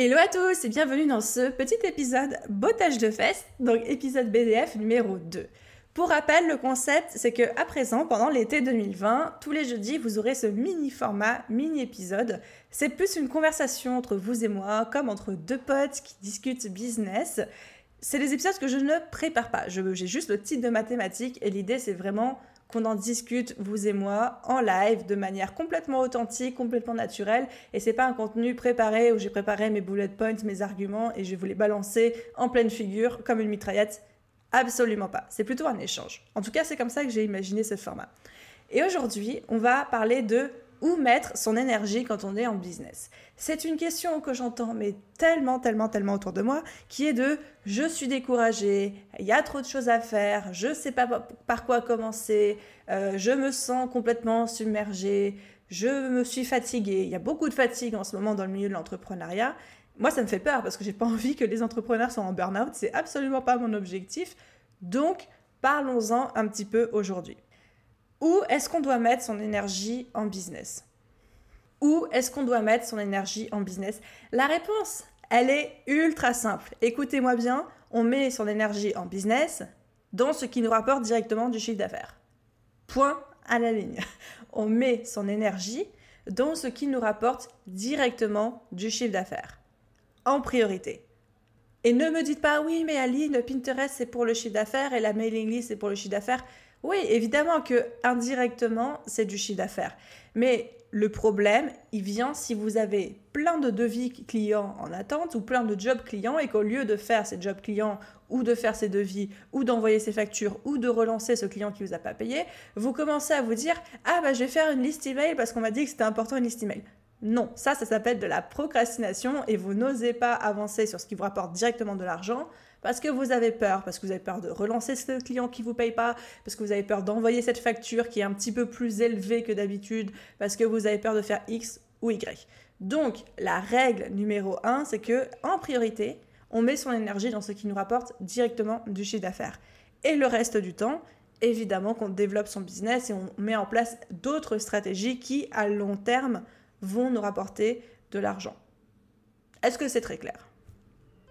Hello à tous et bienvenue dans ce petit épisode bottage de fesses, donc épisode BDF numéro 2. Pour rappel, le concept, c'est que à présent, pendant l'été 2020, tous les jeudis, vous aurez ce mini format, mini épisode. C'est plus une conversation entre vous et moi, comme entre deux potes qui discutent business. C'est des épisodes que je ne prépare pas. J'ai juste le titre de mathématiques et l'idée, c'est vraiment qu'on en discute, vous et moi, en live, de manière complètement authentique, complètement naturelle. Et c'est pas un contenu préparé où j'ai préparé mes bullet points, mes arguments et je vais vous les balancer en pleine figure comme une mitraillette Absolument pas. C'est plutôt un échange. En tout cas, c'est comme ça que j'ai imaginé ce format. Et aujourd'hui, on va parler de où mettre son énergie quand on est en business. C'est une question que j'entends mais tellement, tellement, tellement autour de moi, qui est de je suis découragée, il y a trop de choses à faire, je ne sais pas par quoi commencer, euh, je me sens complètement submergée, je me suis fatiguée. Il y a beaucoup de fatigue en ce moment dans le milieu de l'entrepreneuriat moi, ça me fait peur parce que j'ai pas envie que les entrepreneurs soient en burn-out. C'est absolument pas mon objectif. Donc, parlons-en un petit peu aujourd'hui. Où est-ce qu'on doit mettre son énergie en business? Où est-ce qu'on doit mettre son énergie en business? La réponse, elle est ultra simple. Écoutez-moi bien, on met son énergie en business dans ce qui nous rapporte directement du chiffre d'affaires. Point à la ligne. On met son énergie dans ce qui nous rapporte directement du chiffre d'affaires en priorité. Et ne me dites pas, oui, mais Aline, Pinterest, c'est pour le chiffre d'affaires et la mailing list, c'est pour le chiffre d'affaires. Oui, évidemment que indirectement, c'est du chiffre d'affaires. Mais le problème, il vient si vous avez plein de devis clients en attente ou plein de jobs clients et qu'au lieu de faire ces jobs clients ou de faire ces devis ou d'envoyer ces factures ou de relancer ce client qui vous a pas payé, vous commencez à vous dire ah bah je vais faire une liste email parce qu'on m'a dit que c'était important une liste email. Non, ça, ça s'appelle de la procrastination et vous n'osez pas avancer sur ce qui vous rapporte directement de l'argent parce que vous avez peur, parce que vous avez peur de relancer ce client qui vous paye pas, parce que vous avez peur d'envoyer cette facture qui est un petit peu plus élevée que d'habitude, parce que vous avez peur de faire X ou Y. Donc, la règle numéro 1, c'est que en priorité, on met son énergie dans ce qui nous rapporte directement du chiffre d'affaires. Et le reste du temps, évidemment qu'on développe son business et on met en place d'autres stratégies qui, à long terme, vont nous rapporter de l'argent. Est-ce que c'est très clair?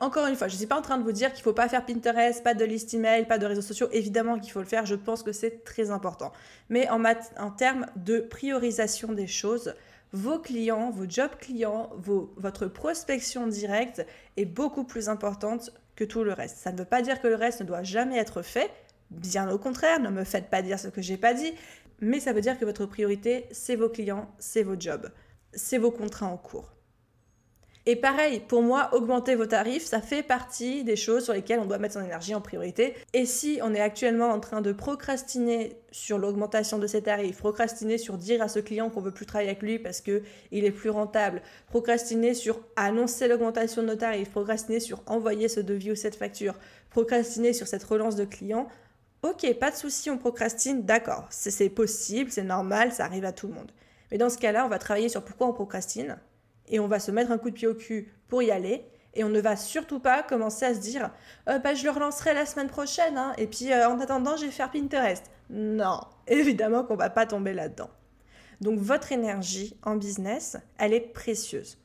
Encore une fois, je ne suis pas en train de vous dire qu'il ne faut pas faire Pinterest, pas de liste email, pas de réseaux sociaux. Évidemment qu'il faut le faire, je pense que c'est très important. Mais en, termes de priorisation des choses, vos clients, vos jobs clients, votre prospection directe est beaucoup plus importante que tout le reste. Ça ne veut pas dire que le reste ne doit jamais être fait. Bien au contraire, ne me faites pas dire ce que j'ai pas dit. Mais ça veut dire que votre priorité, c'est vos clients, c'est vos jobs c'est vos contrats en cours. Et pareil, pour moi, augmenter vos tarifs, ça fait partie des choses sur lesquelles on doit mettre son énergie en priorité. Et si on est actuellement en train de procrastiner sur l'augmentation de ses tarifs, procrastiner sur dire à ce client qu'on veut plus travailler avec lui parce que il est plus rentable, procrastiner sur annoncer l'augmentation de nos tarifs, procrastiner sur envoyer ce devis ou cette facture, procrastiner sur cette relance de client, ok, pas de souci, on procrastine, d'accord, c'est possible, c'est normal, ça arrive à tout le monde. Mais dans ce cas-là, on va travailler sur pourquoi on procrastine et on va se mettre un coup de pied au cul pour y aller. Et on ne va surtout pas commencer à se dire euh, bah, je le relancerai la semaine prochaine, hein, et puis euh, en attendant, je vais faire Pinterest. Non, évidemment qu'on va pas tomber là-dedans. Donc votre énergie en business, elle est précieuse.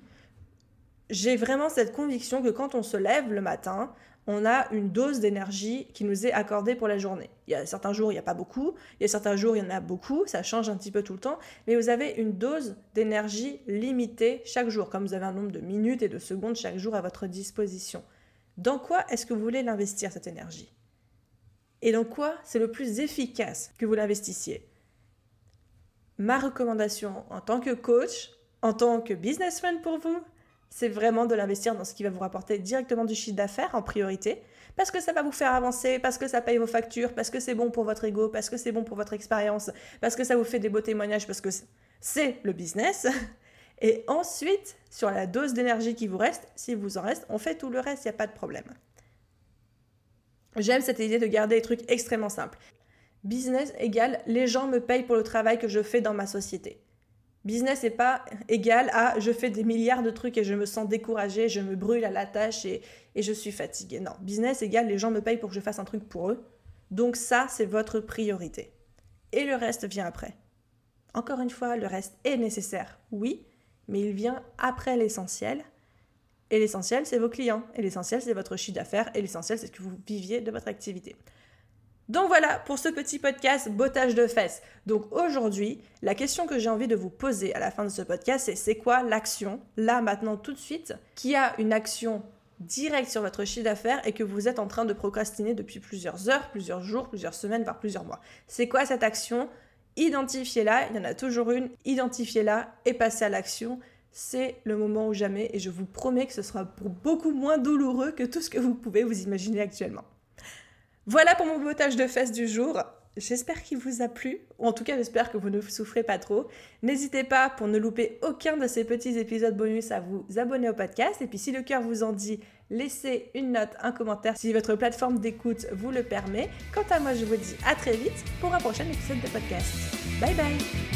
J'ai vraiment cette conviction que quand on se lève le matin, on a une dose d'énergie qui nous est accordée pour la journée. Il y a certains jours, il n'y a pas beaucoup, il y a certains jours, il y en a beaucoup, ça change un petit peu tout le temps, mais vous avez une dose d'énergie limitée chaque jour, comme vous avez un nombre de minutes et de secondes chaque jour à votre disposition. Dans quoi est-ce que vous voulez l'investir, cette énergie? Et dans quoi c'est le plus efficace que vous l'investissiez? Ma recommandation en tant que coach, en tant que business pour vous, c'est vraiment de l'investir dans ce qui va vous rapporter directement du chiffre d'affaires en priorité, parce que ça va vous faire avancer, parce que ça paye vos factures, parce que c'est bon pour votre ego, parce que c'est bon pour votre expérience, parce que ça vous fait des beaux témoignages, parce que c'est le business. Et ensuite, sur la dose d'énergie qui vous reste, si vous en reste, on fait tout le reste, il n'y a pas de problème. J'aime cette idée de garder les trucs extrêmement simples. Business égale les gens me payent pour le travail que je fais dans ma société. Business n'est pas égal à je fais des milliards de trucs et je me sens découragé, je me brûle à la tâche et, je suis fatigué. Non, business égale les gens me payent pour que je fasse un truc pour eux. Donc ça, c'est votre priorité. Et le reste vient après. Encore une fois, le reste est nécessaire, oui, mais il vient après l'essentiel. Et l'essentiel, c'est vos clients. Et l'essentiel, c'est votre chiffre d'affaires. Et l'essentiel, c'est que vous viviez de votre activité. Donc voilà pour ce petit podcast bottage de fesses. Donc aujourd'hui, la question que j'ai envie de vous poser à la fin de ce podcast, c'est c'est quoi l'action, là, maintenant, tout de suite, qui a une action directe sur votre chiffre d'affaires et que vous êtes en train de procrastiner depuis plusieurs heures, plusieurs jours, plusieurs semaines, voire plusieurs mois? C'est quoi cette action? Identifiez-la, il y en a toujours une, identifiez-la et passez à l'action. C'est le moment ou jamais et je vous promets que ce sera beaucoup moins douloureux que tout ce que vous pouvez vous imaginer actuellement. Voilà pour mon bottage de fesses du jour. J'espère qu'il vous a plu, ou en tout cas j'espère que vous ne souffrez pas trop. N'hésitez pas, pour ne louper aucun de ces petits épisodes bonus, à vous abonner au podcast. Et puis si le cœur vous en dit, laissez une note, un commentaire si votre plateforme d'écoute vous le permet. Quant à moi, je vous dis à très vite pour un prochain épisode de podcast. Bye bye